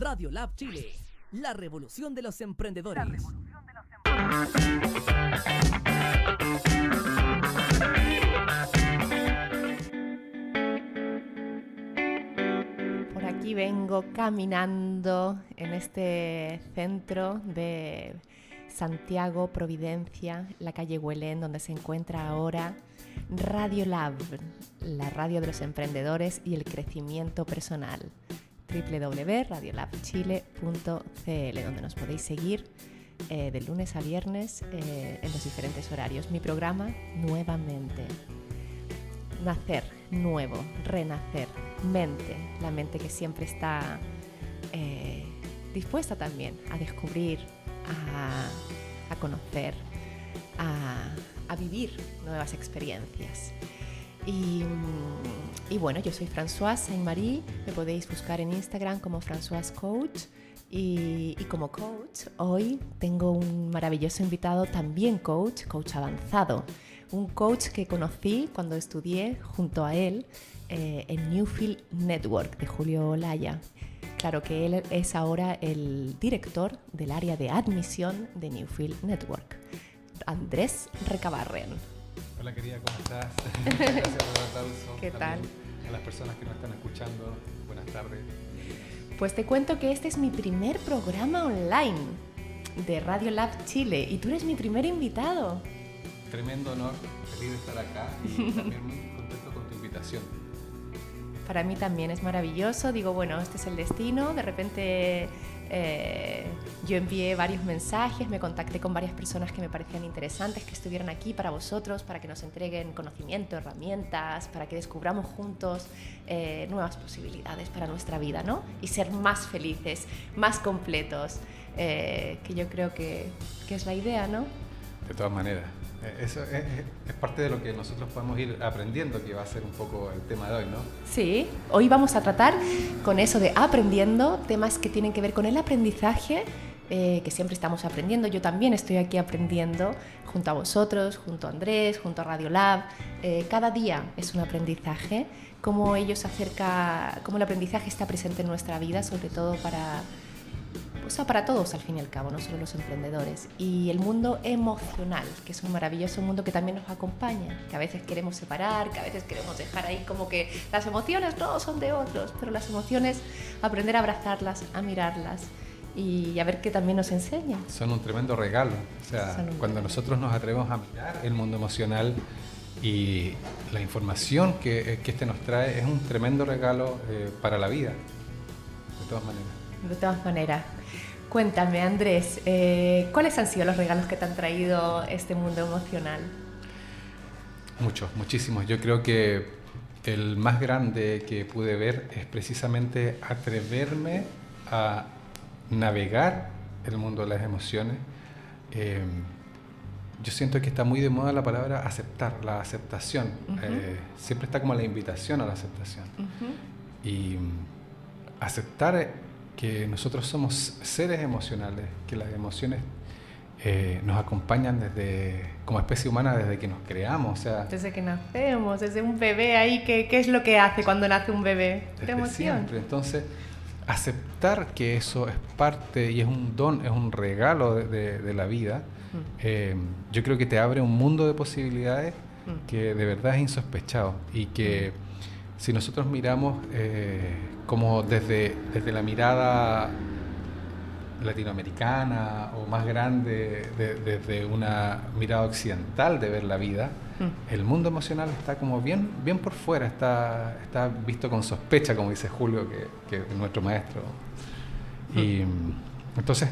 Radio Lab Chile, la revolución de los emprendedores. Por aquí vengo caminando en este centro de Santiago, Providencia, la calle Huelén, donde se encuentra ahora Radio Lab, la radio de los emprendedores y el crecimiento personal www.radiolabchile.cl, donde nos podéis seguir eh, de lunes a viernes eh, en los diferentes horarios. Mi programa nuevamente. Nacer nuevo, renacer, mente, la mente que siempre está eh, dispuesta también a descubrir, a, conocer, a, a vivir nuevas experiencias. Y, bueno, yo soy Françoise Saint-Marie, me podéis buscar en Instagram como Françoise Coach. Y, y, como coach, hoy tengo un maravilloso invitado, también coach, coach avanzado. Un coach que conocí cuando estudié junto a él eh, en Newfield Network de Julio Olaya. Claro que él es ahora el director del área de admisión de Newfield Network, Andrés Recabarren. Hola querida, ¿cómo estás? Gracias por aplauso. ¿Qué tal? A las personas que nos están escuchando, buenas tardes. Pues te cuento que este es mi primer programa online de Radio Lab Chile y tú eres mi primer invitado. Tremendo honor, feliz de estar acá y también muy contento con tu invitación. Para mí también es maravilloso, digo, bueno, este es el destino, de repente eh, yo envié varios mensajes, me contacté con varias personas que me parecían interesantes, que estuvieran aquí para vosotros, para que nos entreguen conocimiento, herramientas, para que descubramos juntos eh, nuevas posibilidades para nuestra vida, ¿no? Y ser más felices, más completos, eh, que yo creo que, que es la idea, ¿no? De todas maneras. Eso es, parte de lo que nosotros podemos ir aprendiendo, que va a ser un poco el tema de hoy, ¿no? Sí, hoy vamos a tratar con eso de aprendiendo, temas que tienen que ver con el aprendizaje, eh, que siempre estamos aprendiendo. Yo también estoy aquí aprendiendo junto a vosotros, junto a Andrés, junto a Radio Lab. Eh, cada día es un aprendizaje, cómo ellos acerca, cómo el aprendizaje está presente en nuestra vida, sobre todo para o sea, para todos al fin y al cabo, no solo los emprendedores. Y el mundo emocional, que es un maravilloso mundo que también nos acompaña, que a veces queremos separar, que a veces queremos dejar ahí como que las emociones no son de otros, pero las emociones, aprender a abrazarlas, a mirarlas y a ver qué también nos enseñan. Son un tremendo regalo. O sea, cuando nosotros nos atrevemos a mirar el mundo emocional y la información que, que este nos trae es un tremendo regalo eh, para la vida, de todas maneras. De todas maneras. Cuéntame, Andrés, eh, ¿cuáles han sido los regalos que te han traído este mundo emocional? Muchos, muchísimos. Yo creo que el más grande que pude ver es precisamente atreverme a navegar el mundo de las emociones. Eh, yo siento que está muy de moda la palabra aceptar, la aceptación. Eh, siempre está como la invitación a la aceptación. Y aceptar que nosotros somos seres emocionales, que las emociones eh, nos acompañan desde como especie humana desde que nos creamos, o sea, desde que nacemos, desde un bebé ahí, ¿qué, qué es lo que hace cuando nace un bebé? Desde emoción. siempre. Entonces, aceptar que eso es parte y es un don, es un regalo de, de, la vida, eh, yo creo que te abre un mundo de posibilidades que de verdad es insospechado y que si nosotros miramos eh, como desde, desde la mirada latinoamericana o más grande, desde una mirada occidental de ver la vida, mm. el mundo emocional está como bien, bien por fuera, está, está visto con sospecha, como dice Julio, que, que es nuestro maestro. Mm. Y entonces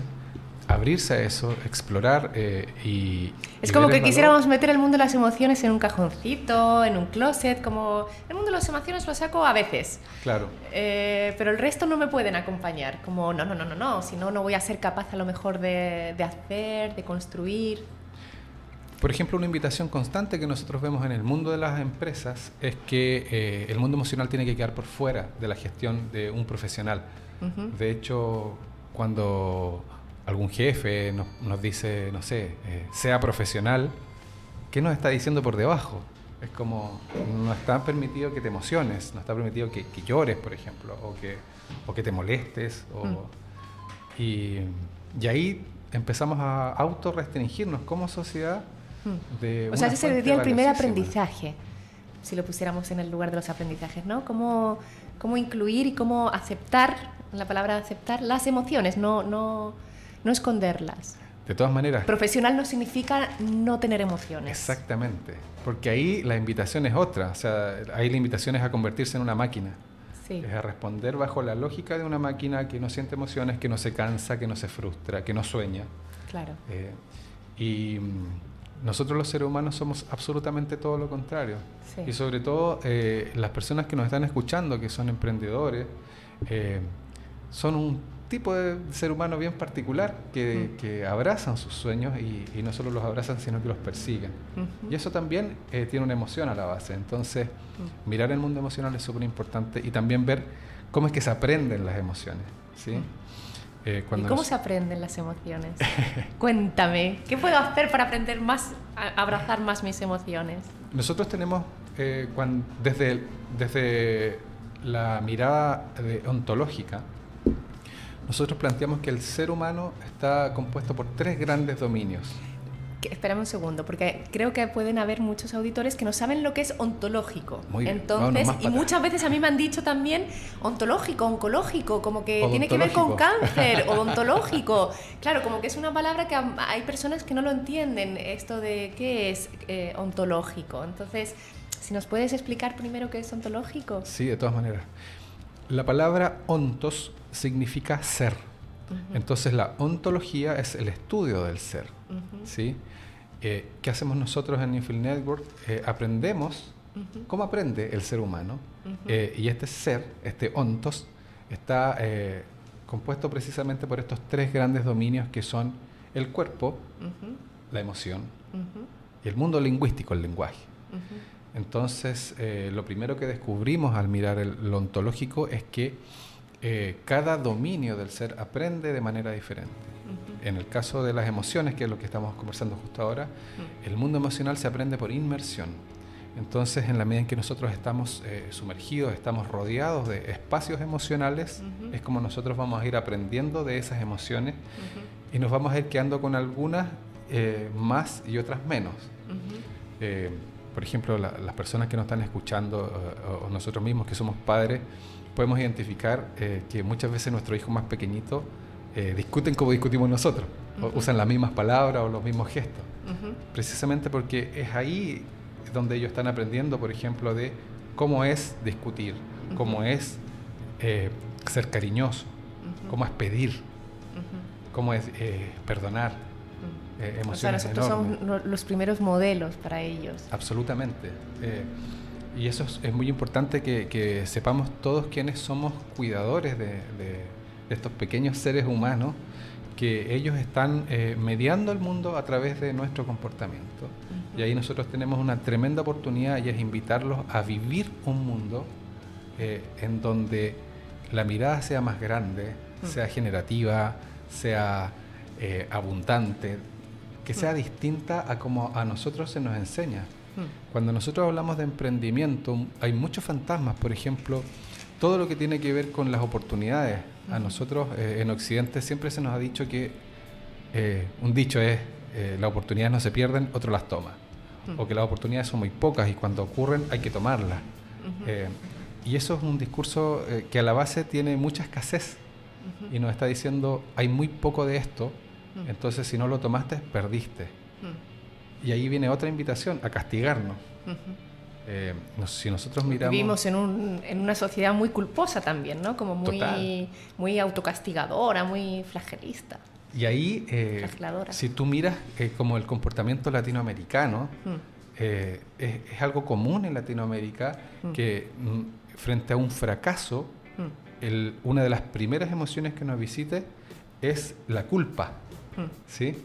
abrirse a eso, explorar eh, y... Es como que quisiéramos meter el mundo de las emociones en un cajoncito, en un closet, como el mundo de las emociones lo saco a veces. Claro. Eh, pero el resto no me pueden acompañar, como no, no, no, no, no, si no, no voy a ser capaz a lo mejor de, de hacer, de construir. Por ejemplo, una invitación constante que nosotros vemos en el mundo de las empresas es que eh, el mundo emocional tiene que quedar por fuera de la gestión de un profesional. De hecho, cuando algún jefe nos, nos dice, no sé, eh, sea profesional, ¿qué nos está diciendo por debajo? Es como, no está permitido que te emociones, no está permitido que, llores, por ejemplo, o que, o que te molestes. Mm. y, y, ahí empezamos a autorrestringirnos como sociedad. Mm. De o sea, ese sería el primer aprendizaje, si lo pusiéramos en el lugar de los aprendizajes, ¿no? Cómo, cómo incluir y cómo aceptar, la palabra aceptar, las emociones, no, no, no esconderlas. De todas maneras. Profesional no significa no tener emociones. Exactamente, porque ahí la invitación es otra, o sea, ahí la invitación es a convertirse en una máquina. Sí. Es a responder bajo la lógica de una máquina que no siente emociones, que no se cansa, que no se frustra, que no sueña. Claro. Eh, y mm, nosotros los seres humanos somos absolutamente todo lo contrario. Sí. Y sobre todo eh, las personas que nos están escuchando, que son emprendedores, eh, son un tipo de ser humano bien particular que, que abrazan sus sueños y, no solo los abrazan, sino que los persiguen. Y eso también eh, tiene una emoción a la base. Entonces, mirar el mundo emocional es súper importante y también ver cómo es que se aprenden las emociones. ¿sí? Eh, ¿Y cómo se aprenden las emociones? Cuéntame, ¿qué puedo hacer para aprender más, a abrazar más mis emociones? Nosotros tenemos, eh, cuando, desde, desde la mirada ontológica, nosotros planteamos que el ser humano está compuesto por tres grandes dominios. Espérame un segundo, porque creo que pueden haber muchos auditores que no saben lo que es ontológico. Muy Entonces, y muchas veces a mí me han dicho también ontológico, oncológico, como que tiene que ver con cáncer, odontológico. Claro, como que es una palabra que hay personas que no lo entienden, esto de qué es eh, ontológico. Entonces, si nos puedes explicar primero qué es ontológico. Sí, de todas maneras. La palabra ontos significa ser. Entonces la ontología es el estudio del ser. ¿sí? Eh, ¿Qué hacemos nosotros en Newfield Network? Eh, aprendemos cómo aprende el ser humano. Eh, y este ser, este ontos, está compuesto precisamente por estos tres grandes dominios que son el cuerpo, la emoción y el mundo lingüístico, el lenguaje. Entonces, lo primero que descubrimos al mirar el, lo ontológico es que eh, cada dominio del ser aprende de manera diferente. En el caso de las emociones, que es lo que estamos conversando justo ahora, el mundo emocional se aprende por inmersión. Entonces, en la medida en que nosotros estamos eh, sumergidos, estamos rodeados de espacios emocionales, es como nosotros vamos a ir aprendiendo de esas emociones y nos vamos a ir quedando con algunas eh, más y otras menos. Por ejemplo, las personas que nos están escuchando o nosotros mismos que somos padres, podemos identificar eh, que muchas veces nuestros hijos más pequeñitos eh, discuten como discutimos nosotros, usan las mismas palabras o los mismos gestos, precisamente porque es ahí donde ellos están aprendiendo, por ejemplo, de cómo es discutir, cómo es eh, ser cariñoso, cómo es pedir, cómo es perdonar. O sea, nosotros somos los primeros modelos para ellos. Absolutamente. Y eso es, muy importante que, sepamos todos quiénes somos cuidadores de, estos pequeños seres humanos, que ellos están eh, mediando el mundo a través de nuestro comportamiento. Y ahí nosotros tenemos una tremenda oportunidad y es invitarlos a vivir un mundo eh, en donde la mirada sea más grande, sea generativa, sea eh, abundante, que sea distinta a como a nosotros se nos enseña. Cuando nosotros hablamos de emprendimiento, hay muchos fantasmas, por ejemplo, todo lo que tiene que ver con las oportunidades. A nosotros eh, en Occidente siempre se nos ha dicho que eh, un dicho es, eh, las oportunidades no se pierden, otro las toma. O que las oportunidades son muy pocas y cuando ocurren hay que tomarlas. y eso es un discurso que a la base tiene mucha escasez y nos está diciendo, hay muy poco de esto, entonces si no lo tomaste, perdiste. Y ahí viene otra invitación, a castigarnos. Eh, si nosotros miramos... Vivimos en, un, en, una sociedad muy culposa también, ¿no? Como muy, muy autocastigadora, muy flagelista. Y ahí, eh, si tú miras eh, como el comportamiento latinoamericano, es, es, algo común en Latinoamérica que mm, frente a un fracaso, el, una de las primeras emociones que nos visite es la culpa. ¿Sí?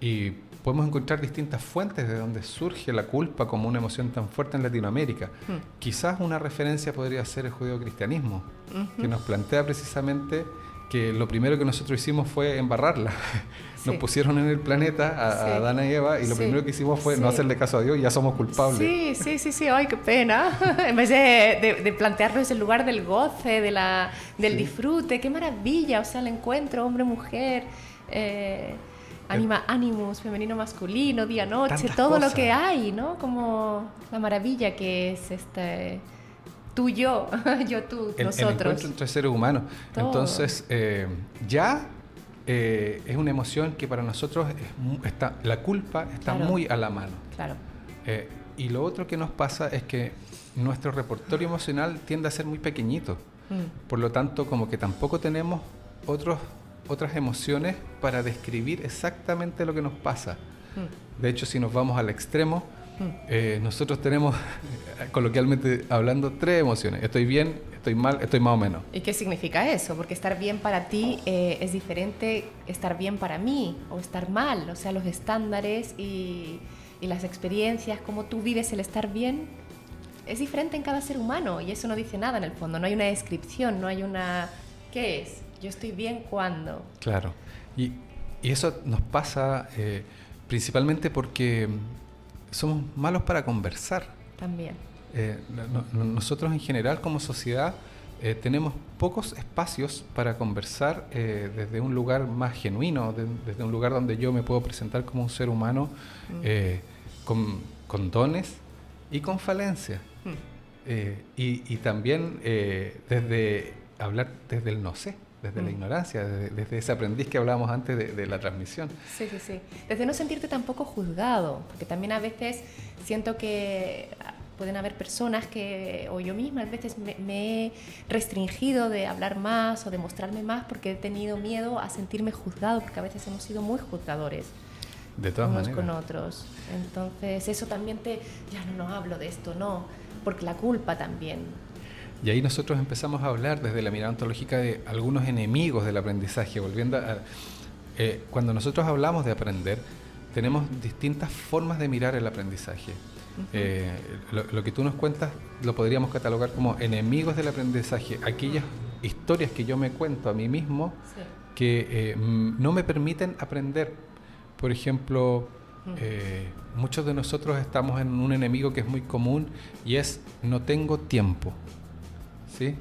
y podemos encontrar distintas fuentes de donde surge la culpa como una emoción tan fuerte en Latinoamérica. Hmm. Quizás una referencia podría ser el judío-cristianismo, que nos plantea precisamente que lo primero que nosotros hicimos fue embarrarla. Nos pusieron en el planeta a, Adán y Eva y lo primero que hicimos fue no hacerle caso a Dios y ya somos culpables. Sí, sí, sí, sí, ay, qué pena. en vez de, de, plantearlo desde el lugar del goce, de la, del disfrute, qué maravilla, o sea, el encuentro hombre-mujer. Eh, anima, animus, femenino, masculino, día, noche, todo lo que hay, ¿no? Como la maravilla que es este tú, yo, yo, tú, nosotros. El encuentro entre seres humanos. Entonces, eh, ya eh, es una emoción que para nosotros está, la culpa está muy a la mano. Claro. Eh, y lo otro que nos pasa es que nuestro repertorio emocional tiende a ser muy pequeñito. Mm. Por lo tanto, como que tampoco tenemos otros otras emociones para describir exactamente lo que nos pasa. Mm. De hecho, si nos vamos al extremo. Eh, nosotros tenemos, coloquialmente hablando, tres emociones. Estoy bien, estoy mal, estoy más o menos. ¿Y qué significa eso? Porque estar bien para ti eh, es diferente estar bien para mí o estar mal. O sea, los estándares y, y las experiencias, cómo tú vives el estar bien, es diferente en cada ser humano y eso no dice nada en el fondo. No hay una descripción, no hay una... ¿Qué es? Yo estoy bien cuando. Claro. Y, y eso nos pasa eh, principalmente porque somos malos para conversar. También. Eh, nosotros en general como sociedad eh, tenemos pocos espacios para conversar desde un lugar más genuino, desde un lugar donde yo me puedo presentar como un ser humano mm. con, con, dones y con falencias. Mm. Y, y, también desde hablar desde el no sé desde la mm. ignorancia, desde, ese aprendiz que hablábamos antes de, la transmisión. Sí, sí, sí. Desde no sentirte tampoco juzgado, porque también a veces siento que pueden haber personas que, o yo misma a veces me, he restringido de hablar más o de mostrarme más porque he tenido miedo a sentirme juzgado, porque a veces hemos sido muy juzgadores. De todas unos con otros. Entonces, eso también te, ya no, no hablo de esto, no, porque la culpa también y ahí nosotros empezamos a hablar desde la mirada ontológica de algunos enemigos del aprendizaje, volviendo a... Eh, cuando nosotros hablamos de aprender, tenemos distintas formas de mirar el aprendizaje. Eh, lo, que tú nos cuentas lo podríamos catalogar como enemigos del aprendizaje, aquellas historias que yo me cuento a mí mismo que eh, no me permiten aprender. Por ejemplo, muchos de nosotros estamos en un enemigo que es muy común y es no tengo tiempo. ¿Sí?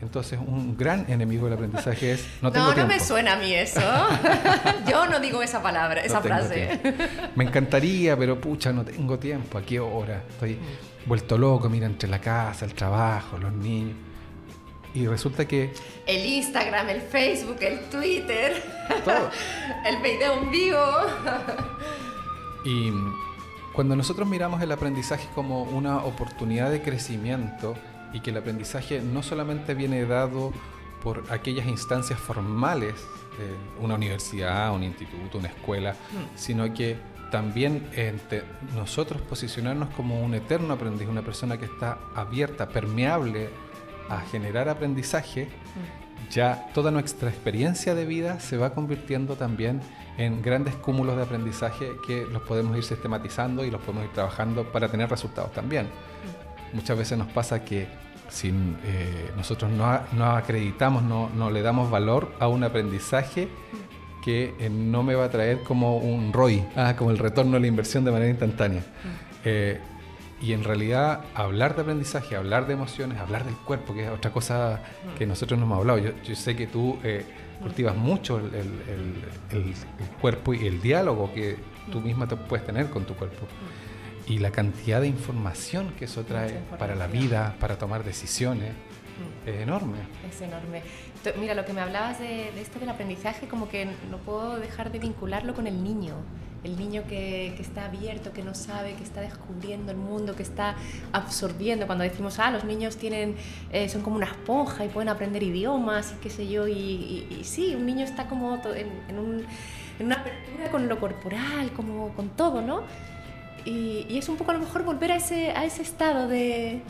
Entonces, un gran enemigo del aprendizaje es no tengo No, no me suena a mí eso. Yo no digo esa palabra, esa frase. Me encantaría, pero pucha, no tengo tiempo. ¿A qué hora? Estoy mm. vuelto loco, mira, entre la casa, el trabajo, los niños. Y resulta que... El Instagram, el Facebook, el Twitter. Todo. el video en vivo. y cuando nosotros miramos el aprendizaje como una oportunidad de crecimiento, y que el aprendizaje no solamente viene dado por aquellas instancias formales, una universidad, un instituto, una escuela, mm. sino que también nosotros posicionarnos como un eterno aprendiz, una persona que está abierta, permeable a generar aprendizaje, mm. ya toda nuestra experiencia de vida se va convirtiendo también en grandes cúmulos de aprendizaje que los podemos ir sistematizando y los podemos ir trabajando para tener resultados también. Mm. Muchas veces nos pasa que si eh, nosotros no, acreditamos, no, le damos valor a un aprendizaje que eh, no me va a traer como un ROI, ah, como el retorno a la inversión de manera instantánea. Eh, y en realidad hablar de aprendizaje, hablar de emociones, hablar del cuerpo, que es otra cosa que nosotros no hemos hablado. Yo, sé que tú cultivas mucho el, cuerpo y el diálogo que tú misma te puedes tener con tu cuerpo y la cantidad de información que eso trae para la vida, para tomar decisiones, mm. es enorme. Es enorme. Mira, lo que me hablabas de, esto del aprendizaje, como que no puedo dejar de vincularlo con el niño. El niño que, que, está abierto, que no sabe, que está descubriendo el mundo, que está absorbiendo. Cuando decimos, ah, los niños tienen, eh, son como una esponja y pueden aprender idiomas y qué sé yo. Y, sí, un niño está como en, en, un, en una apertura con lo corporal, como con todo, ¿no? Y, es un poco a lo mejor volver a ese, a ese estado de,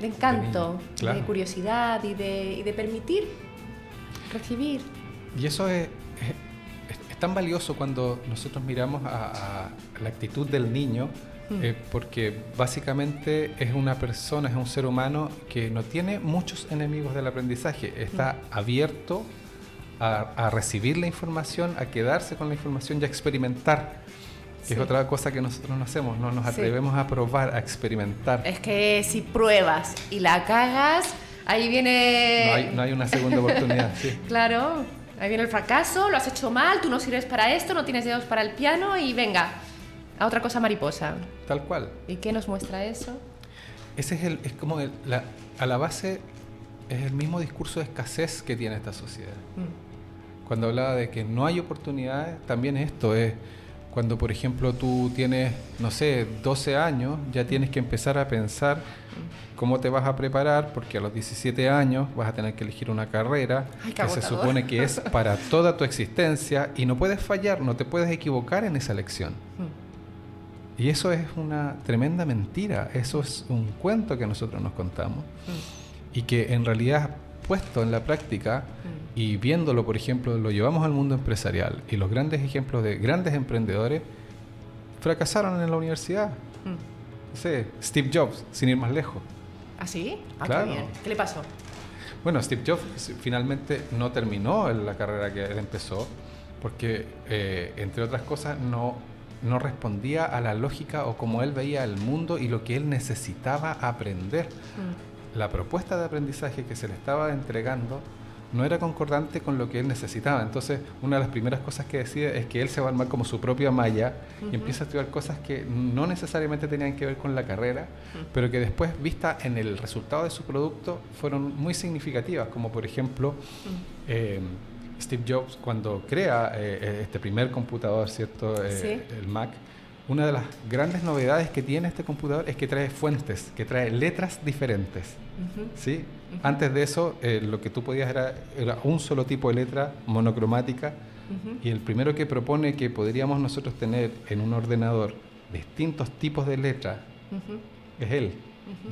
de encanto, de curiosidad y de, y de, permitir recibir. Y eso es, es, tan valioso cuando nosotros miramos a, la actitud del niño, mm. eh, porque básicamente es una persona, es un ser humano que no tiene muchos enemigos del aprendizaje, está mm. abierto a, recibir la información, a quedarse con la información y a experimentar. Que es otra cosa que nosotros no hacemos, no nos atrevemos a probar, a experimentar. Es que si pruebas y la cagas, ahí viene... No hay, no hay una segunda oportunidad, sí. Claro, ahí viene el fracaso, lo has hecho mal, tú no sirves para esto, no tienes dedos para el piano y venga, a otra cosa mariposa. Tal cual. ¿Y qué nos muestra eso? Ese es, el, es como la, a la base es el mismo discurso de escasez que tiene esta sociedad. Mm. Cuando hablaba de que no hay oportunidades, también esto es cuando, por ejemplo, tú tienes, no sé, 12 años, ya tienes que empezar a pensar cómo te vas a preparar, porque a los 17 años vas a tener que elegir una carrera que se supone que es para toda tu existencia y no puedes fallar, no te puedes equivocar en esa elección. Mm. Y eso es una tremenda mentira, eso es un cuento que nosotros nos contamos. Mm y que en realidad puesto en la práctica mm. y viéndolo, por ejemplo, lo llevamos al mundo empresarial y los grandes ejemplos de grandes emprendedores fracasaron en la universidad. Mm. Sé, Steve Jobs, sin ir más lejos. ¿Ah, sí? Ah, claro. qué, ¿Qué le pasó? Bueno, Steve Jobs finalmente no terminó la carrera que él empezó porque, eh, entre otras cosas, no, no respondía a la lógica o como él veía el mundo y lo que él necesitaba aprender. Mm la propuesta de aprendizaje que se le estaba entregando no era concordante con lo que él necesitaba. Entonces, una de las primeras cosas que decide es que él se va a armar como su propia malla y empieza a estudiar cosas que no necesariamente tenían que ver con la carrera, pero que después, vista en el resultado de su producto, fueron muy significativas, como por ejemplo... Eh, Steve Jobs, cuando crea eh, este primer computador, ¿cierto? Eh, el Mac, una de las grandes novedades que tiene este computador es que trae fuentes, que trae letras diferentes. ¿sí? Antes de eso, eh, lo que tú podías era, era, un solo tipo de letra monocromática y el primero que propone que podríamos nosotros tener en un ordenador distintos tipos de letras es él.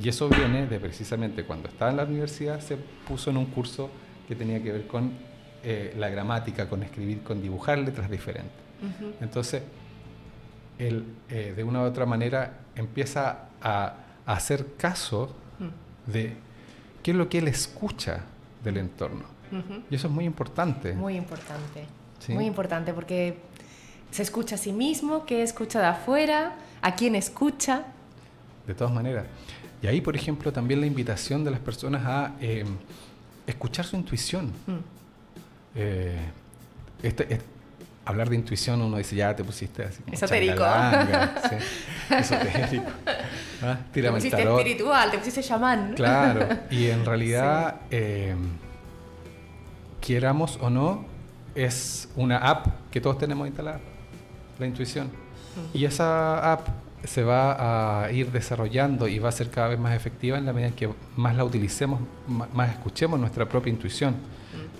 Y eso viene de precisamente cuando estaba en la universidad, se puso en un curso que tenía que ver con eh, la gramática, con escribir, con dibujar letras diferentes. Entonces, él eh, de una u otra manera empieza a, hacer caso mm. de qué es lo que él escucha del entorno. Y eso es muy importante. Muy importante. Muy importante porque se escucha a sí mismo, qué escucha de afuera, a quién escucha. De todas maneras. Y ahí, por ejemplo, también la invitación de las personas a em, escuchar su intuición. Mm. Eh, este, hablar de intuición uno dice, ya te pusiste así. Esotérico. sí, esotérico. ¿Ah? te pusiste espiritual, te pusiste chamán. Claro, y en realidad, eh, quieramos o no, es una app que todos tenemos instalada, la intuición. Y esa app se va a ir desarrollando y va a ser cada vez más efectiva en la medida en que más la utilicemos, más escuchemos nuestra propia intuición.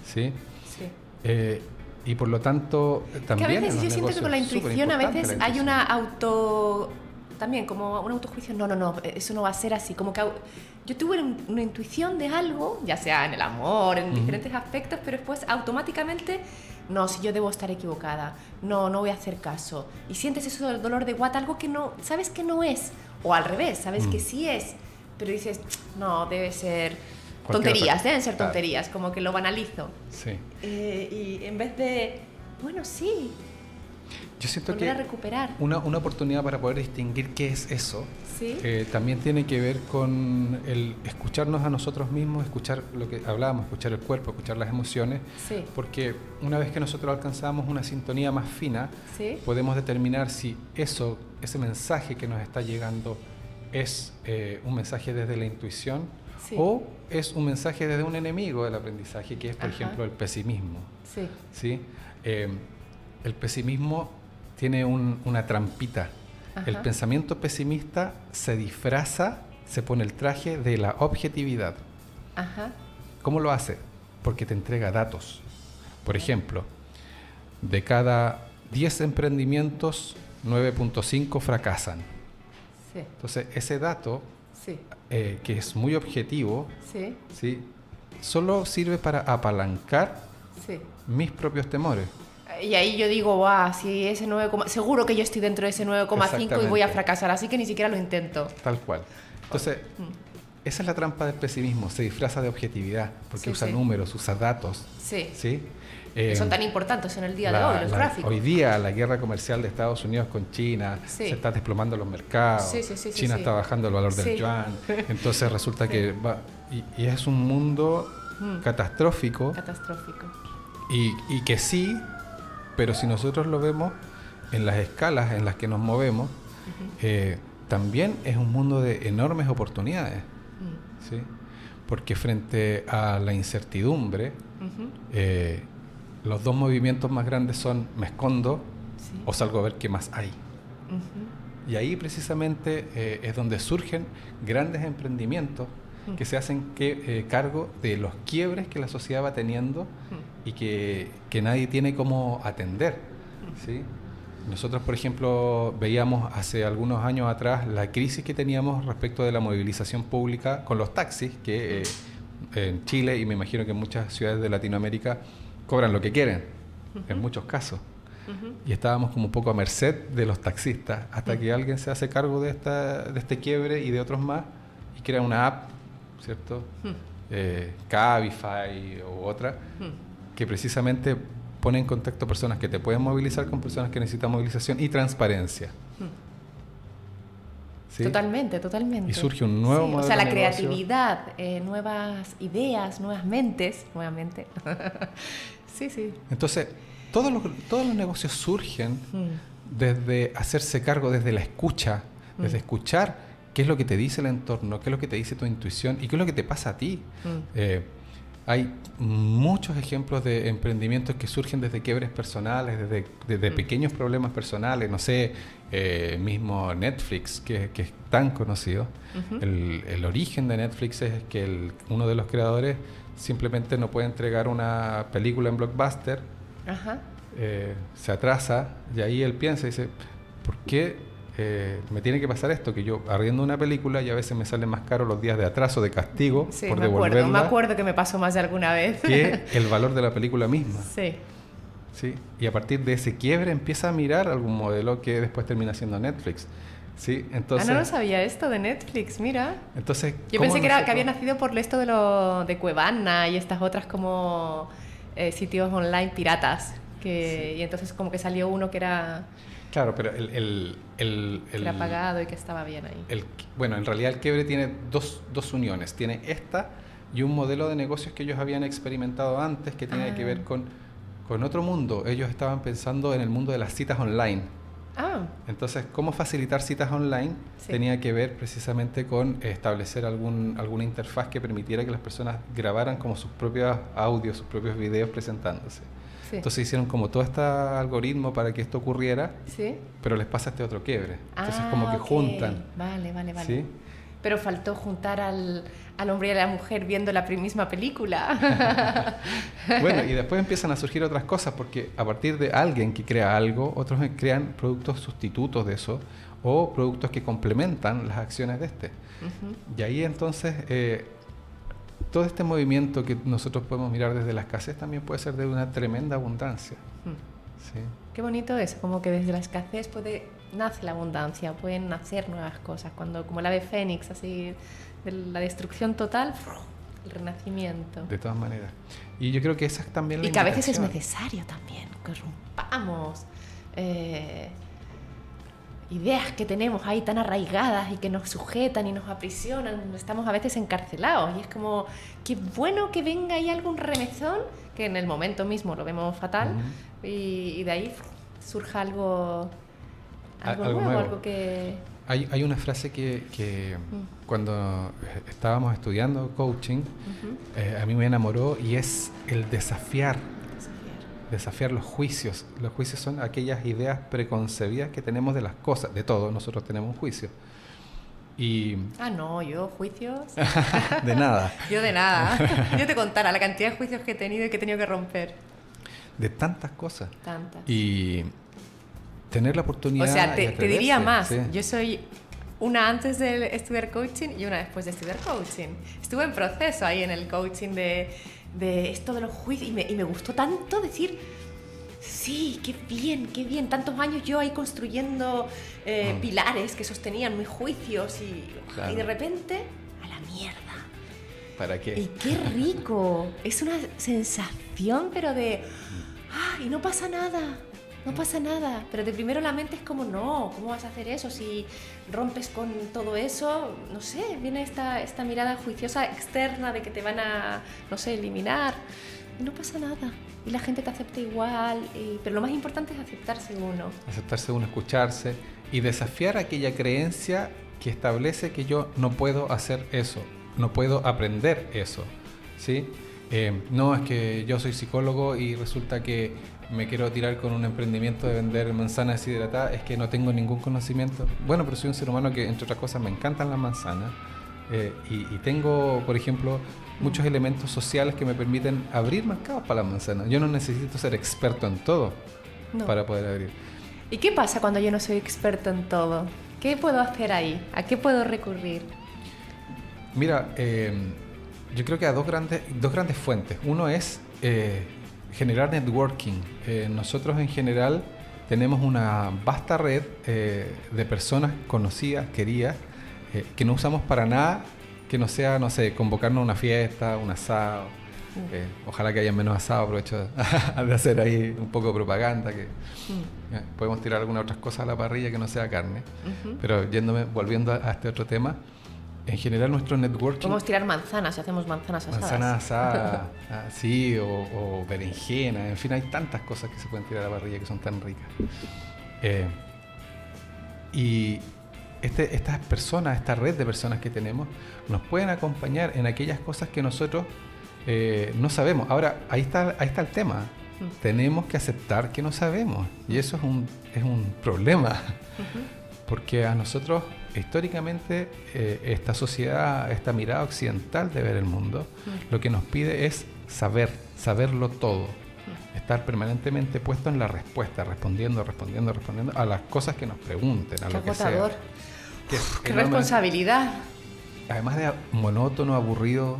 ¿sí? Sí. Eh, y por lo tanto también... Que a veces yo siento que con la intuición a veces hay una auto... También como un autojuicio, no, no, no, eso no va a ser así. Como que yo tuve una intuición de algo, ya sea en el amor, en diferentes aspectos, pero después automáticamente, no, si yo debo estar equivocada, no, no voy a hacer caso. Y sientes eso del dolor de guata, algo que no, sabes que no es, o al revés, sabes que mm. sí es, pero dices, no, debe ser tonterías, deben ser tonterías, como que lo banalizo. Sí. Eh, y en vez de, bueno, sí. Yo siento que recuperar. Una, una, oportunidad para poder distinguir qué es eso eh, también tiene que ver con el escucharnos a nosotros mismos, escuchar lo que hablábamos, escuchar el cuerpo, escuchar las emociones, sí. porque una vez que nosotros alcanzamos una sintonía más fina, podemos determinar si eso, ese mensaje que nos está llegando es eh, un mensaje desde la intuición o es un mensaje desde un enemigo del aprendizaje, que es, por ejemplo, el pesimismo. Sí. ¿sí? Em, el pesimismo tiene una trampita. El pensamiento pesimista se disfraza, se pone el traje de la objetividad. Ajá. ¿Cómo lo hace? Porque te entrega datos. Por ejemplo, de cada 10 emprendimientos, 9.5 fracasan. Sí. Entonces, ese dato eh, que es muy objetivo, sí. solo sirve para apalancar mis propios temores. Y ahí yo digo, va, si ese 9, seguro que yo estoy dentro de ese 9,5 y voy a fracasar, así que ni siquiera lo intento. Tal cual. Entonces, esa es la trampa del pesimismo, se disfraza de objetividad, porque Sí, usa sí. números, usa datos. Sí. ¿sí? Que Eh, son tan importantes en el día la- de hoy, los la- gráficos. Hoy día la guerra comercial de Estados Unidos con China Sí. se está desplomando los mercados. Sí, sí, China está bajando el valor del yuan. Entonces resulta que va. Y, y es un mundo Mm. catastrófico Catastrófico. y, y que sí, pero si nosotros lo vemos en las escalas en las que nos movemos, eh, también es un mundo de enormes oportunidades. Mm. ¿sí? Porque frente a la incertidumbre, eh, los dos movimientos más grandes son me escondo Sí. o salgo a ver qué más hay. Y ahí precisamente eh, es donde surgen grandes emprendimientos Mm. que se hacen que, eh, cargo de los quiebres que la sociedad va teniendo Mm. y que, que nadie tiene cómo atender. ¿sí? Nosotros, por ejemplo, veíamos hace algunos años atrás la crisis que teníamos respecto de la movilización pública con los taxis, que eh, en Chile y me imagino que en muchas ciudades de Latinoamérica cobran lo que quieren, en muchos casos. Y estábamos como un poco a merced de los taxistas, hasta que alguien se hace cargo de, esta, de este quiebre y de otros más y crea una app, ¿cierto? Eh, Cabify u otra, que precisamente pone en contacto personas que te pueden movilizar con personas que necesitan movilización y transparencia. ¿sí? Totalmente, totalmente. Y surge un nuevo Sí, modelo O sea, la de creatividad, eh, nuevas ideas, nuevas mentes, nuevamente. sí, sí. Entonces, todos los, todos los negocios surgen Mm. desde hacerse cargo, desde la escucha, desde Mm. escuchar qué es lo que te dice el entorno, qué es lo que te dice tu intuición y qué es lo que te pasa a ti. Mm. Eh, hay muchos ejemplos de emprendimientos que surgen desde quiebres personales, desde, desde Mm. pequeños problemas personales, no sé, eh, mismo Netflix, que, que es tan conocido. El, el origen de Netflix es que el- uno de los creadores simplemente no puede entregar una película en blockbuster Ajá. eh, se atrasa y ahí él piensa y dice, ¿por qué eh, me tiene que pasar esto? Que yo arriendo una película y a veces me salen más caros los días de atraso, de castigo Sí, por me acuerdo. Me devolverla acuerdo que me pasó más de alguna vez. que el valor de la película misma. sí. ¿sí? Y a partir de ese quiebre empieza a mirar algún modelo que después termina siendo Netflix. ¿Sí? Entonces, ah, no lo sabía esto de Netflix, mira. entonces, Yo ¿cómo pensé que, era, que había nacido por esto de, lo, de Cuevana y estas otras como eh, sitios online piratas. Que, Y entonces como que salió uno que era, Claro, pero el... el, el- que era pagado y que estaba bien ahí. el- bueno, en realidad el quiebre tiene dos, dos uniones. Tiene esta y un modelo de negocios que ellos habían experimentado antes que tiene Ah. que ver con, con otro mundo. Ellos estaban pensando en el mundo de las citas online. Ah, Entonces, cómo facilitar citas online Sí. tenía que ver precisamente con establecer algún, alguna interfaz que permitiera que las personas grabaran como sus propios audios, sus propios videos presentándose. sí. Entonces hicieron como todo este algoritmo para que esto ocurriera, ¿Sí? pero les pasa este otro quiebre. Entonces Ah, como que juntan. Vale, vale, vale. ¿sí? Pero faltó juntar al, al hombre y a la mujer viendo la misma película. Bueno, y después empiezan a surgir otras cosas, porque a partir de alguien que crea algo, otros crean productos sustitutos de eso o productos que complementan las acciones de este. Y ahí entonces eh, todo este movimiento que nosotros podemos mirar desde la escasez también puede ser de una tremenda abundancia. Mm. ¿sí? Qué bonito eso, como que desde la escasez puede nace la abundancia, pueden nacer nuevas cosas, cuando como el ave fénix, así de la destrucción total, el renacimiento. De todas maneras. Y yo creo que esa es también la Y que a veces es necesario también, que rompamos eh, ideas que tenemos ahí tan arraigadas y que nos sujetan y nos aprisionan, estamos a veces encarcelados y es como, qué bueno que venga ahí algún remezón, que en el momento mismo lo vemos fatal, Ujú. y, y de ahí surja algo, algo, algo nuevo, nuevo. algo que... Hay, hay una frase que, que Mm. cuando estábamos estudiando coaching, Ujú. eh, a mí me enamoró y es el desafiar Desafiar. desafiar los juicios. Los juicios son aquellas ideas preconcebidas que tenemos de las cosas, de todo, nosotros tenemos un juicio. Y Ah, no, yo juicios... de nada, Yo de nada. Yo te contara la cantidad de juicios que he tenido y que he tenido que romper. de tantas cosas. Tantas. Y tener la oportunidad. O sea, te, te diría más. sí. Yo soy una antes de estudiar coaching y una después de estudiar coaching. Estuve en proceso ahí en el coaching de, de esto de los juicios y me, y me gustó tanto decir, sí, qué bien, qué bien. Tantos años yo ahí construyendo eh, Mm. pilares que sostenían mis juicios y, Claro. y de repente, a la mierda. ¿Para qué? Y qué rico. es una sensación, pero de. ¡Ah! Y no pasa nada. No pasa nada. Pero de primero la mente es como, no, ¿cómo vas a hacer eso? Si rompes con todo eso, no sé, viene esta, esta mirada juiciosa externa de que te van a, no sé, eliminar. Y no pasa nada. Y la gente te acepta igual. pero lo más importante es aceptarse uno. Aceptarse uno, escucharse y desafiar aquella creencia que establece que yo no puedo hacer eso no puedo aprender eso, ¿sí? Eh, no es que yo soy psicólogo y resulta que me quiero tirar con un emprendimiento de vender manzanas deshidratadas, es que no tengo ningún conocimiento. Bueno, pero soy un ser humano que, entre otras cosas, me encantan las manzanas eh, y, tengo, por ejemplo, muchos elementos sociales que me permiten abrir mercados para las manzanas. Yo no necesito ser experto en todo para poder abrir. ¿Y qué pasa cuando yo no soy experto en todo? ¿Qué puedo hacer ahí? ¿A qué puedo recurrir? Mira, eh, yo creo que hay dos grandes, dos grandes fuentes. Uno es eh, generar networking. Eh, nosotros en general tenemos una vasta red de personas conocidas, queridas, que no usamos para nada que no sea, no sé, convocarnos a una fiesta, un asado. Mm. ojalá que haya menos asado, aprovecho de hacer ahí un poco de propaganda, que mm. podemos tirar algunas otras cosas a la parrilla que no sea carne. Pero yéndome, volviendo a este otro tema, en general nuestro networking... Podemos tirar manzanas si hacemos manzanas asadas. Manzanas asadas, ah, sí, o, berenjena, en fin, hay tantas cosas que se pueden tirar a la parrilla que son tan ricas. Eh, y este, estas personas, esta red de personas que tenemos, nos pueden acompañar en aquellas cosas que nosotros eh, no sabemos. Ahora, ahí está, ahí está el tema. Tenemos que aceptar que no sabemos. Y eso es un, es un problema. Porque a nosotros históricamente eh, esta sociedad, esta mirada occidental de ver el mundo, mm. lo que nos pide es saber, saberlo todo, mm. estar permanentemente puesto en la respuesta, respondiendo, respondiendo, respondiendo a las cosas que nos pregunten, a lo que sea. Qué responsabilidad. Además de monótono, aburrido.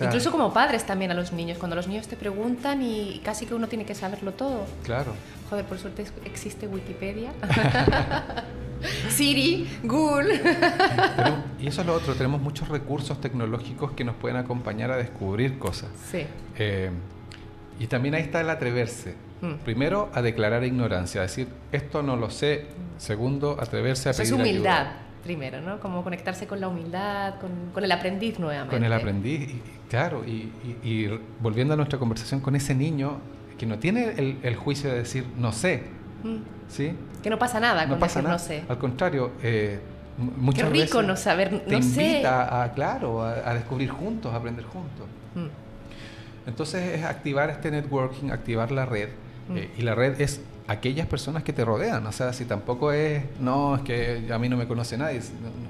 Incluso como padres también a los niños, cuando los niños te preguntan y casi que uno tiene que saberlo todo. Claro. Joder, por suerte existe Wikipedia. Siri, Google. y eso es lo otro, tenemos muchos recursos tecnológicos que nos pueden acompañar a descubrir cosas. Sí. Eh, y también ahí está el atreverse. Mm. Primero, a declarar ignorancia, a decir, esto no lo sé. Segundo, atreverse a pedir Es humildad, primero, ¿no? Como conectarse con la humildad, con, el aprendiz nuevamente. Con el aprendiz, claro. Y, volviendo a nuestra conversación con ese niño que no tiene el, juicio de decir, no sé. Mm. ¿Sí? Que no pasa nada no pasa nada. no sé. Al contrario, eh, muchas Qué rico no saber, te invita a, claro, a, descubrir juntos, a aprender juntos. Mm. Entonces es activar este networking, activar la red. Mm. Eh, y la red es aquellas personas que te rodean. O sea, si tampoco es, no, es que a mí no me conoce nadie.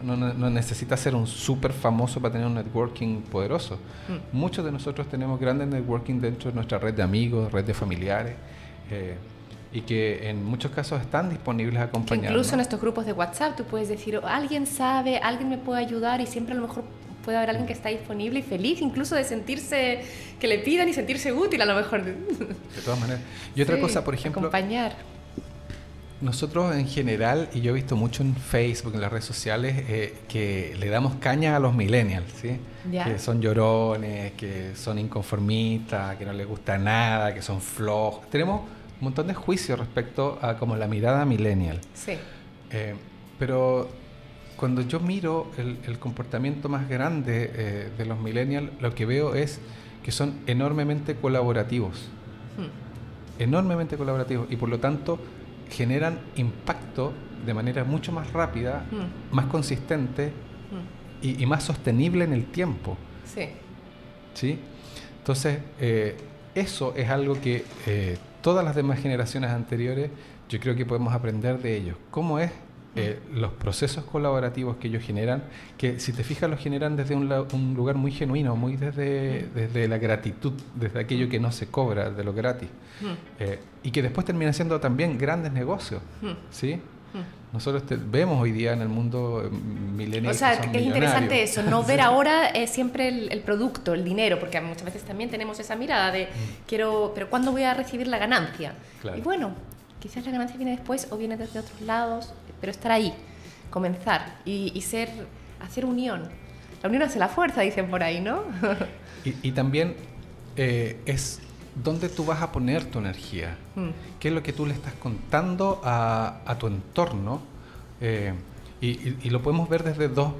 No, no, necesitas ser un súper famoso para tener un networking poderoso. Mm. Muchos de nosotros tenemos grandes networking dentro de nuestra red de amigos, red de familiares. Eh, y que en muchos casos están disponibles a acompañar. Incluso en estos grupos de WhatsApp tú puedes decir, alguien sabe, alguien me puede ayudar y siempre a lo mejor puede haber alguien que está disponible y feliz incluso de sentirse, que le pidan y sentirse útil a lo mejor. De todas maneras. Y otra cosa, por ejemplo... Acompañar. Nosotros en general, y yo he visto mucho en Facebook, en las redes sociales, eh, que le damos caña a los millennials, ¿sí? Que son llorones, que son inconformistas, que no les gusta nada, que son flojos. Tenemos un montón de juicios respecto a como la mirada millennial. Sí. Eh, pero cuando yo miro el, comportamiento más grande eh, de los millennials, lo que veo es que son enormemente colaborativos. Hmm. Enormemente colaborativos y por lo tanto generan impacto de manera mucho más rápida, hmm. más consistente hmm. y, más sostenible en el tiempo. Sí. ¿Sí? Entonces, eh, eso es algo que todas las demás generaciones anteriores, yo creo que podemos aprender de ellos. ¿Cómo es eh, los procesos colaborativos que ellos generan, que si te fijas los generan desde un, lugar muy genuino, muy desde, desde, la gratitud, desde aquello que no se cobra, de lo gratis, eh, y que después termina siendo también grandes negocios, ¿sí? Nosotros vemos hoy día en el mundo eh, milenial. O sea, que, es interesante eso, no ver ahora es siempre el, producto, el dinero, porque muchas veces también tenemos esa mirada de quiero, pero ¿cuándo voy a recibir la ganancia? Y bueno, quizás la ganancia viene después o viene desde otros lados, pero estar ahí, comenzar y, ser, hacer unión. la unión hace la fuerza, dicen por ahí, ¿no? y, también eh, es dónde tú vas a poner tu energía, mm. qué es lo que tú le estás contando a, tu entorno. Eh, y, lo podemos ver desde dos,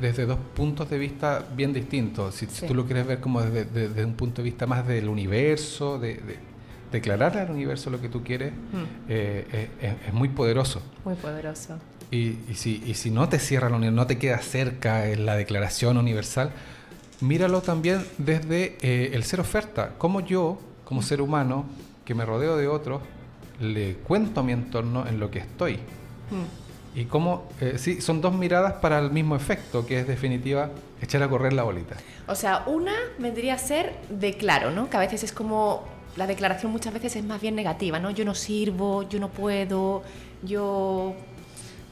desde dos puntos de vista bien distintos. Si, tú lo quieres ver como desde, un punto de vista más del universo, de, declarar al universo lo que tú quieres, mm. eh, es, muy poderoso. Muy poderoso. Y, si, y si no te cierra la no te queda cerca en la declaración universal, míralo también desde eh, el ser oferta. Como yo, como ser humano, que me rodeo de otros, le cuento a mi entorno en lo que estoy. Mm. Y cómo, eh, sí, son dos miradas para el mismo efecto, que es definitiva echar a correr la bolita. O sea, una vendría a ser de claro, ¿no? Que a veces es como, la declaración muchas veces es más bien negativa, ¿no? Yo no sirvo, yo no puedo, yo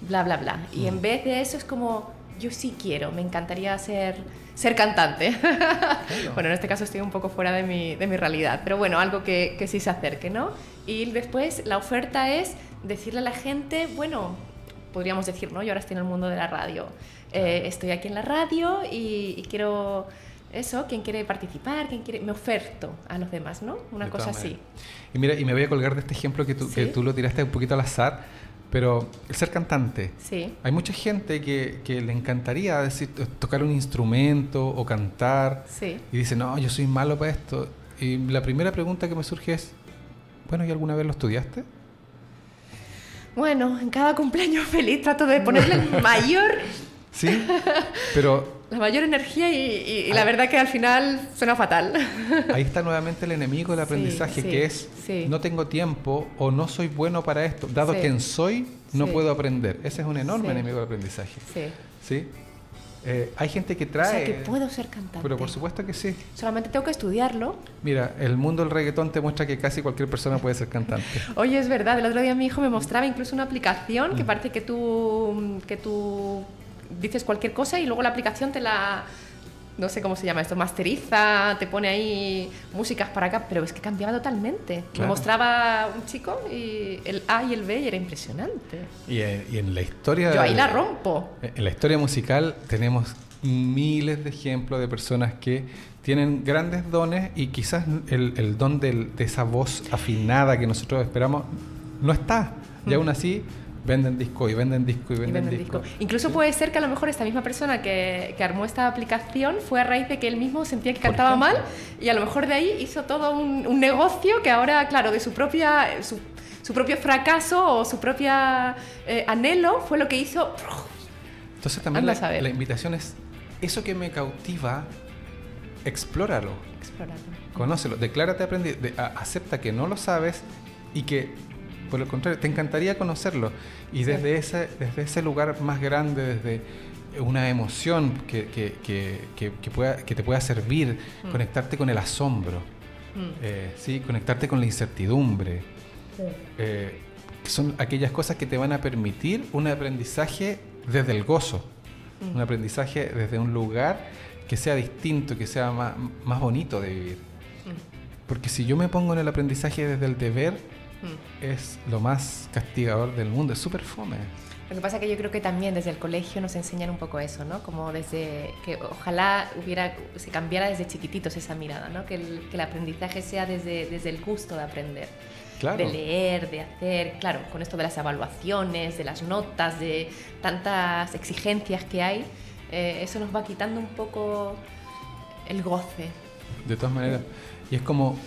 bla, bla, bla. Y en mm. vez de eso es como, yo sí quiero, me encantaría ser, ser cantante. bueno, en este caso estoy un poco fuera de mi, de mi realidad, pero bueno, algo que, que, sí se acerque, ¿no? Y después la oferta es decirle a la gente, bueno, podríamos decir, ¿no? Yo ahora estoy en el mundo de la radio. Eh, estoy aquí en la radio y, quiero eso, quien quiere participar, quien quiere, me oferto a los demás, ¿no? Una cosa así. Y mira, y me voy a colgar de este ejemplo que tú, que tú lo tiraste un poquito al azar pero el ser cantante. Sí. Hay mucha gente que, que, le encantaría decir, tocar un instrumento o cantar. Sí. Y dice, no, yo soy malo para esto. Y la primera pregunta que me surge es, bueno, ¿y alguna vez lo estudiaste? Bueno, en cada cumpleaños feliz trato de ponerle el mayor... Sí, pero la mayor energía y, la verdad que al final suena fatal. Ahí está nuevamente el enemigo del aprendizaje, que es no tengo tiempo o no soy bueno para esto. Dado quien soy, no puedo aprender. Ese es un enorme enemigo del aprendizaje. Sí. Eh, hay gente que trae... O sea, que puedo ser cantante. Pero por supuesto que sí. Solamente tengo que estudiarlo. Mira, el mundo del reggaetón te muestra que casi cualquier persona puede ser cantante. Oye, es verdad. El otro día mi hijo me mostraba incluso una aplicación que parece que tú, que tú dices cualquier cosa y luego la aplicación te la no sé cómo se llama esto, masteriza, te pone ahí músicas para acá, pero es que cambiaba totalmente. Me mostraba un chico y el A y el B y era impresionante. Y, eh, en la historia... Yo ahí la rompo. En la historia musical tenemos miles de ejemplos de personas que tienen grandes dones y quizás el, don de esa voz afinada que nosotros esperamos no está. Y mm. aún así venden disco y venden disco y venden, disco. Incluso puede ser que a lo mejor esta misma persona que, que, armó esta aplicación fue a raíz de que él mismo sentía que cantaba mal y a lo mejor de ahí hizo todo un, un negocio que ahora, claro, de su propia... Su, su propio fracaso o su propia eh, anhelo fue lo que hizo. Entonces también la, la, invitación es eso que me cautiva, explóralo. Explóralo. Conócelo, declárate aprendido, acepta que no lo sabes y que por el contrario, te encantaría conocerlo. Y desde, ese, desde ese lugar más grande, desde una emoción que, que, pueda, que te pueda servir, mm. conectarte con el asombro, mm. eh, ¿sí? conectarte con la incertidumbre. Eh, son aquellas cosas que te van a permitir un aprendizaje desde el gozo, mm. un aprendizaje desde un lugar que sea distinto, que sea más, más bonito de vivir. Porque si yo me pongo en el aprendizaje desde el deber, Mm. es lo más castigador del mundo, es súper fome. Lo que pasa es que yo creo que también desde el colegio nos enseñan un poco eso, ¿no? Como desde que ojalá hubiera, se cambiara desde chiquititos esa mirada, ¿no? Que el, que el aprendizaje sea desde, desde el gusto de aprender. Claro. De leer, de hacer, claro, con esto de las evaluaciones, de las notas, de tantas exigencias que hay, eh, eso nos va quitando un poco el goce. De todas maneras, y es como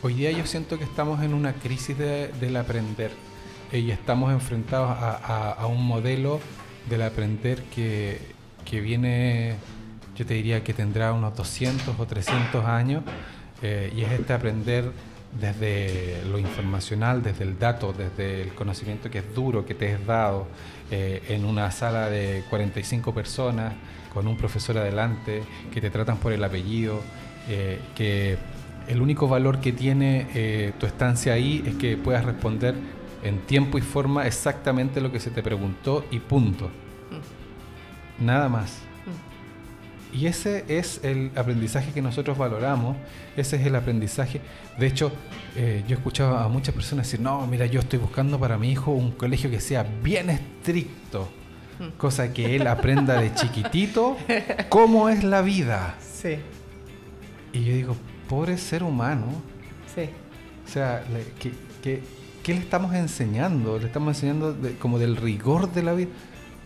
Hoy día yo siento que estamos en una crisis del aprender eh, y estamos enfrentados a, un modelo del aprender que, viene, yo te diría que tendrá unos 200 o 300 años eh, y es este aprender desde lo informacional, desde el dato, desde el conocimiento que es duro, que te es dado eh, en una sala de 45 personas, con un profesor adelante, que te tratan por el apellido, que el único valor que tiene eh, tu estancia ahí es que puedas responder en tiempo y forma exactamente lo que se te preguntó y punto. Mm. Nada más. Mm. Y ese es el aprendizaje que nosotros valoramos, ese es el aprendizaje. De hecho, eh, yo he escuchado a muchas personas decir, no, mira, yo estoy buscando para mi hijo un colegio que sea bien estricto. cosa que él aprenda de chiquitito cómo es la vida. Sí, Y yo digo, pobre ser humano, sí. o sea, ¿qué, qué- qué le estamos enseñando? Le estamos enseñando de- como del rigor de la vida.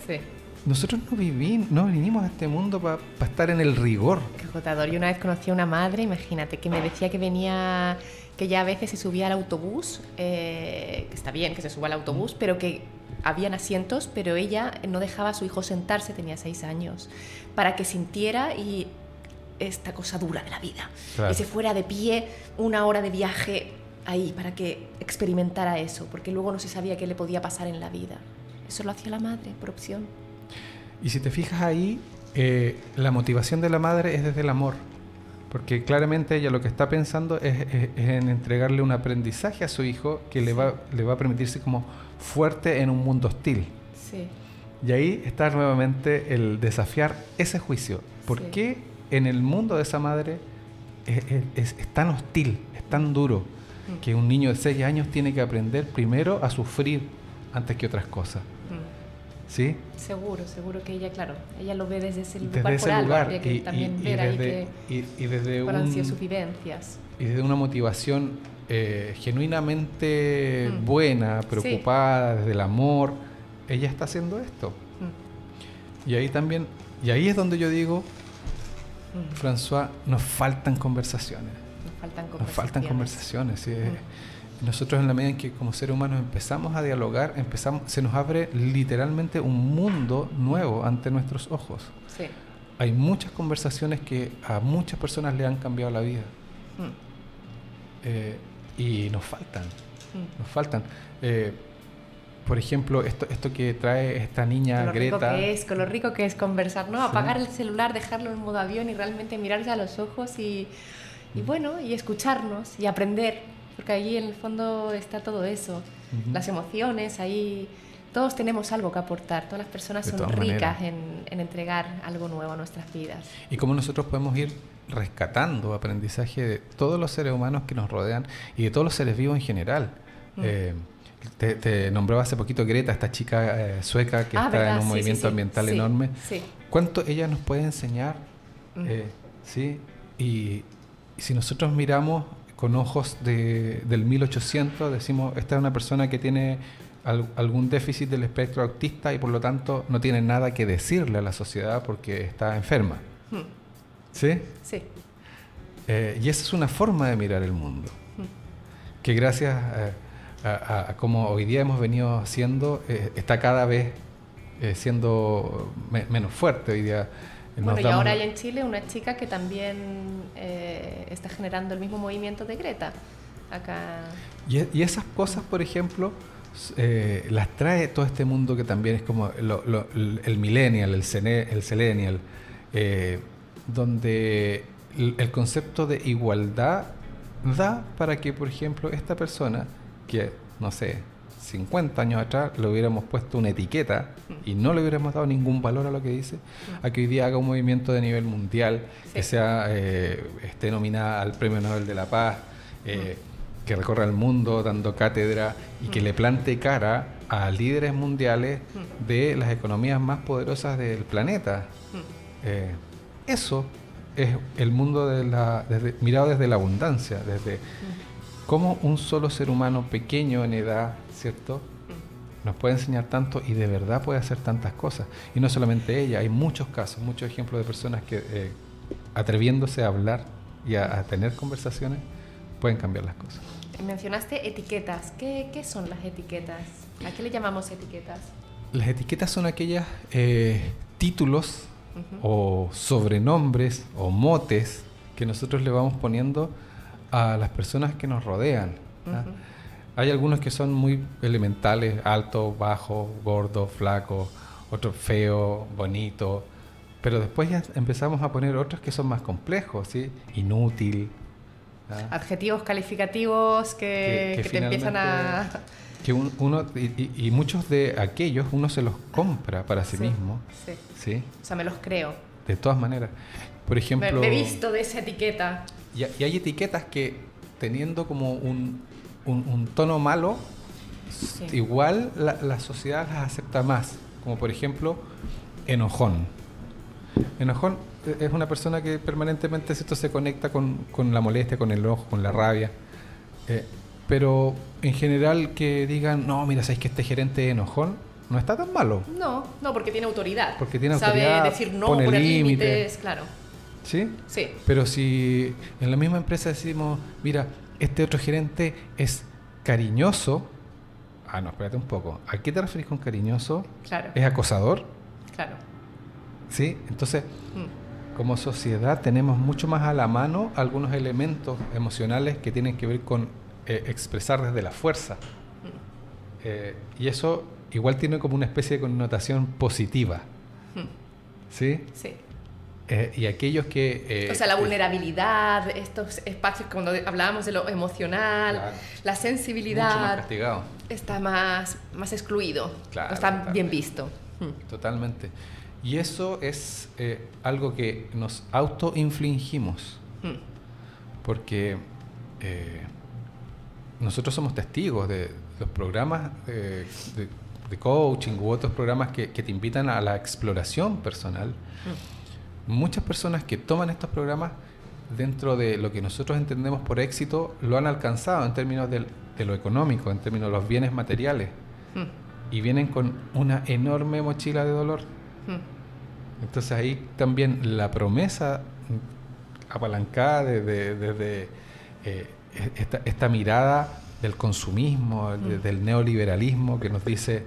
Sí. Nosotros no vivimos, no vinimos a este mundo para estar en el rigor. Qué agotador. Yo una vez conocí a una madre, imagínate, que me decía que venía, que ya a veces se subía al autobús, eh, que está bien que se suba al autobús, pero que habían asientos, pero ella no dejaba a su hijo sentarse, tenía seis años, para que sintiera y esta cosa dura de la vida. Claro. Que se fuera de pie una hora de viaje ahí para que experimentara eso, porque luego no se sabía qué le podía pasar en la vida. Eso lo hacía la madre, por opción. Y si te fijas ahí, eh, la motivación de la madre es desde el amor. Porque claramente ella lo que está pensando es, es- es en entregarle un aprendizaje a su hijo que le va, le va a permitirse como fuerte en un mundo hostil. Sí. Y ahí está nuevamente el desafiar ese juicio. ¿Por Sí. qué en el mundo de esa madre es, es- es- es tan hostil, es tan duro, Mm. que un niño de 6 años tiene que aprender primero a sufrir antes que otras cosas? Mm. ¿Sí? Seguro, seguro que ella, claro, ella lo ve desde ese lugar, Desde por ese algo, lugar habría que y, también y- y ver ahí desde, que y- desde un- sus vivencias. y desde una motivación eh, genuinamente Mm. buena, preocupada, desde el amor, ella está haciendo esto. Y ahí también, y ahí es donde yo digo, mm. François, nos faltan conversaciones. Nos faltan Nos faltan conversaciones. conversaciones. sí. Mm. Nosotros en la medida en que como seres humanos empezamos a dialogar, empezamos, se nos abre literalmente un mundo nuevo ante nuestros ojos. Sí. Hay muchas conversaciones que a muchas personas le han cambiado la vida. Mm, Eh, y nos faltan, mm. nos faltan. Eh, por ejemplo, esto, esto que trae esta niña Con lo rico Greta. que es, con lo rico que es conversar, ¿no? Sí. Apagar el celular, dejarlo en modo avión y realmente mirarse a los ojos y, y bueno, y escucharnos y aprender, porque ahí en el fondo está todo eso, las emociones, ahí todos tenemos algo que aportar, todas las personas son ricas en, en entregar algo nuevo a nuestras vidas. Y cómo nosotros podemos ir rescatando aprendizaje de todos los seres humanos que nos rodean y de todos los seres vivos en general. Mm. Eh, te, te nombraba hace poquito Greta, esta chica eh, sueca que Ah, está ¿verdad? en un Sí, movimiento sí. ambiental Sí, enorme. ¿Cuánto ella nos puede enseñar? Mm. Eh, ¿sí? Y, y si nosotros miramos con ojos de, del 1800, decimos, esta es una persona que tiene al- algún déficit del espectro autista y por lo tanto no tiene nada que decirle a la sociedad porque está enferma. Mm. ¿Sí? Sí. Eh, y esa es una forma de mirar el mundo, Mm. que gracias eh, a, a- a como hoy día hemos venido haciendo, eh, está cada vez eh, siendo me- menos fuerte. Hoy día nos Bueno, y ahora hay en Chile una chica que también eh, está generando el mismo movimiento de Greta. Acá. y, y esas cosas, por ejemplo, eh, las trae todo este mundo que también es como lo- lo- el millennial, el, cene- el selenial, eh, donde el, el concepto de igualdad da para que, por ejemplo, esta persona, que no sé, 50 años atrás le hubiéramos puesto una etiqueta y no le hubiéramos dado ningún valor a lo que dice, a que hoy día haga un movimiento de nivel mundial, que sea eh, esté nominada al Premio Nobel de la Paz, eh, que recorra el mundo dando cátedra y que le plante cara a líderes mundiales de las economías más poderosas del planeta. Eh, eso es el mundo de la, desde- mirado desde la abundancia, desde cómo un solo ser humano pequeño en edad, ¿cierto? Nos puede enseñar tanto y de verdad puede hacer tantas cosas. Y no solamente ella, hay muchos casos, muchos ejemplos de personas que eh, atreviéndose a hablar y a, a tener conversaciones pueden cambiar las cosas. Mencionaste etiquetas. ¿Qué, qué son las etiquetas? ¿A qué le llamamos etiquetas? Las etiquetas son aquellos títulos Ujú. o sobrenombres o motes que nosotros le vamos poniendo a las personas que nos rodean. Hay algunos que son muy elementales, alto, bajo, gordo, flaco, otro feo, bonito, pero después ya empezamos a poner otros que son más complejos, ¿sí? Inútil. ¿ah? Adjetivos calificativos que, Que- que que te empiezan a... Que un- uno, y, muchos de aquellos uno se los compra para sí, Sí, mismo, Sí. ¿sí? O sea, me los creo. De todas maneras. Por ejemplo... me he visto de esa etiqueta. Y, y hay etiquetas que teniendo como un, un- un tono malo, Sí. igual la, la sociedad las acepta más. como por ejemplo enojón. Enojón es una persona que permanentemente se conecta con, con, la molestia, con el enojo, con la rabia. Eh, pero en general que digan, no, mira, sabes que este gerente enojón no está tan malo. No, no, porque tiene autoridad. Porque tiene Sabe autoridad. decir no, poner límites, claro. ¿Sí? Sí. Pero si en la misma empresa decimos, mira, este otro gerente es cariñoso. Ah, no, espérate un poco. ¿A qué te refieres con cariñoso? Claro. ¿Es acosador? Claro. ¿Sí? Entonces, Mm. como sociedad tenemos mucho más a la mano algunos elementos emocionales que tienen que ver con eh, expresar desde la fuerza. Mm. Eh, y eso igual tiene como una especie de connotación positiva. Mm. ¿Sí? Sí. Eh, y aquellos que... eh, O sea, la vulnerabilidad, estos espacios cuando hablábamos de lo emocional, Claro. la mucho más sensibilidad, castigado. está más, más excluido, Claro, no está totalmente. bien visto. Mm. Totalmente. Y eso es eh, algo que nos autoinfligimos, Mm. porque eh, nosotros somos testigos de los programas eh, de, de coaching u otros programas que, que te invitan a la exploración personal. Mm. Muchas personas que toman estos programas dentro de lo que nosotros entendemos por éxito lo han alcanzado en términos del- de lo económico, en términos de los bienes materiales, Mm. y vienen con una enorme mochila de dolor. Mm. Entonces ahí también la promesa apalancada desde de, de, eh, esta, esta mirada del consumismo, de- Mm. del neoliberalismo que nos dice,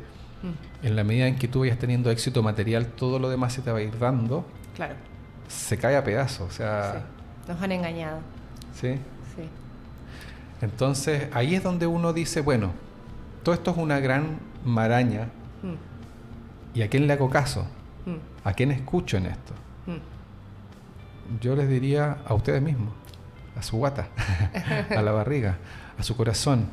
en la medida en que tú vayas teniendo éxito material, todo lo demás se te va a ir dando, Claro, se cae a pedazos. O sí. sea, Nos han engañado. ¿sí? Sí. Entonces ahí es donde uno dice, bueno, todo esto es una gran maraña, Mm. ¿y a quién le hago caso? Mm. ¿A quién escucho en esto? Mm. Yo les diría a ustedes mismos, a su guata, a la barriga, a su corazón.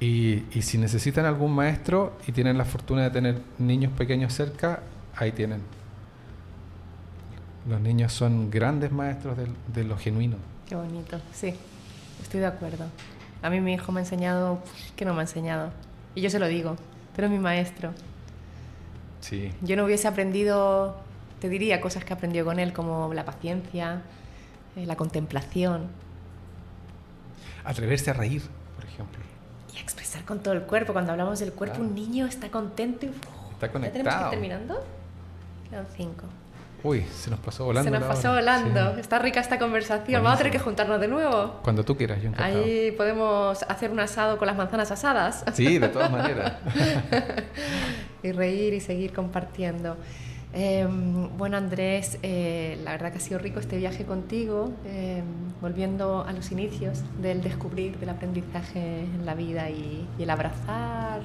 Y, y si necesitan algún maestro y tienen la fortuna de tener niños pequeños cerca, ahí tienen. Los niños son grandes maestros del- de, lo genuino. Qué bonito, sí, estoy de acuerdo. A mí mi hijo me ha enseñado que no me ha enseñado. Y yo se lo digo, pero es mi maestro. Sí. Yo no hubiese aprendido, te diría, cosas que aprendió con él, como la paciencia, eh, la contemplación Atreverse a reír, por ejemplo. y a expresar con todo el cuerpo. Cuando hablamos del cuerpo, Claro. un niño está contento y... Está ¿Ya tenemos que ir conectado. terminando? Quedan cinco. Uy, se nos pasó volando. Se nos pasó volando. Sí. Está rica esta conversación. Vamos a tener que Buenísimo. juntarnos de nuevo. Cuando tú quieras, yo encantado. Ahí podemos hacer un asado con las manzanas asadas. Sí, de todas maneras. y reír y seguir compartiendo. Eh, bueno, Andrés, eh, la verdad que ha sido rico este viaje contigo, eh, volviendo a los inicios del descubrir, del aprendizaje en la vida y, y el abrazar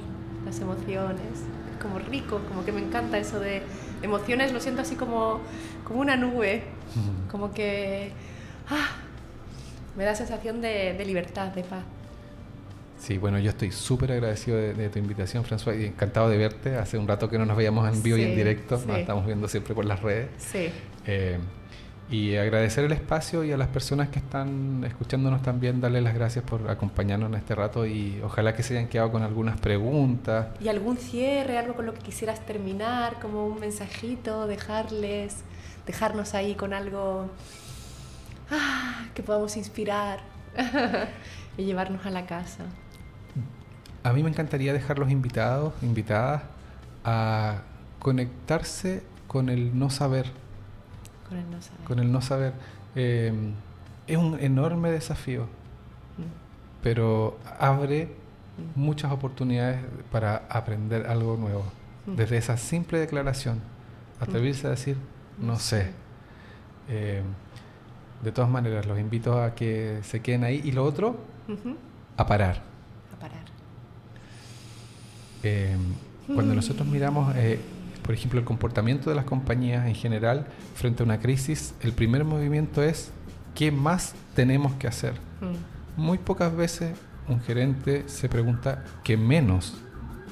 las emociones. Es como rico, como que me encanta eso de emociones, lo siento así como, como una nube, como que ah, me da sensación de, de libertad, de paz. Sí, bueno, yo estoy súper agradecido de, de tu invitación, François, y encantado de verte. Hace un rato que no nos veíamos en vivo y en Sí, directo, nos estamos viendo siempre por las redes. Sí. Eh, y agradecer el espacio y a las personas que están escuchándonos también, darle las gracias por acompañarnos en este rato y ojalá que se hayan quedado con algunas preguntas. ¿Y algún cierre, algo con lo que quisieras terminar, como un mensajito, dejarles, dejarnos ahí con algo ah, que podamos inspirar y llevarnos a la casa? A mí me encantaría dejar los invitados, invitadas, a conectarse con el no saber, Con el no saber. con el no saber. Eh, es un enorme desafío, Mm, pero abre mm, muchas oportunidades para aprender algo nuevo. Mm. Desde esa simple declaración, atreverse a decir, no sé. Eh, de todas maneras, los invito a que se queden ahí. Y lo otro, a parar. A parar. Eh, cuando nosotros miramos, eh, por ejemplo, el comportamiento de las compañías en general frente a una crisis, el primer movimiento es ¿qué más tenemos que hacer? Mm, Muy pocas veces un gerente se pregunta qué menos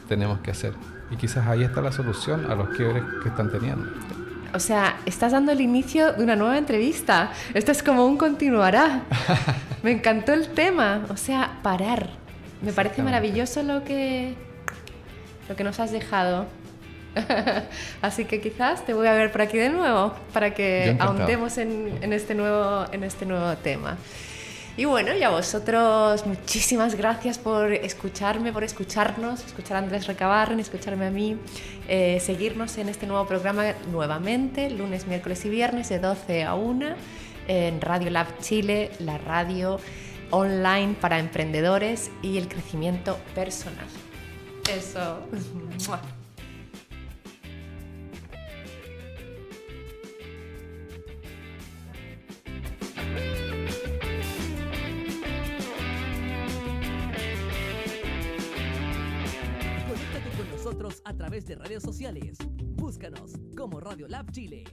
tenemos que hacer. Y quizás ahí está la solución a los quiebres que están teniendo. O sea, estás dando el inicio de una nueva entrevista. Esto es como un continuará. Me encantó el tema. O sea, parar. Me parece maravilloso lo que, lo que nos has dejado. Así que quizás te voy a ver por aquí de nuevo para que ahondemos en, en, este nuevo, en este nuevo tema. Y bueno, y a vosotros muchísimas gracias por escucharme, por escucharnos, escuchar a Andrés Recabarren, escucharme a mí, eh, seguirnos en este nuevo programa nuevamente, lunes, miércoles y viernes de 12 a 1 en Radio Lab Chile, la radio online para emprendedores y el crecimiento personal. Eso. a través de redes sociales. Búscanos como Radio Lab Chile.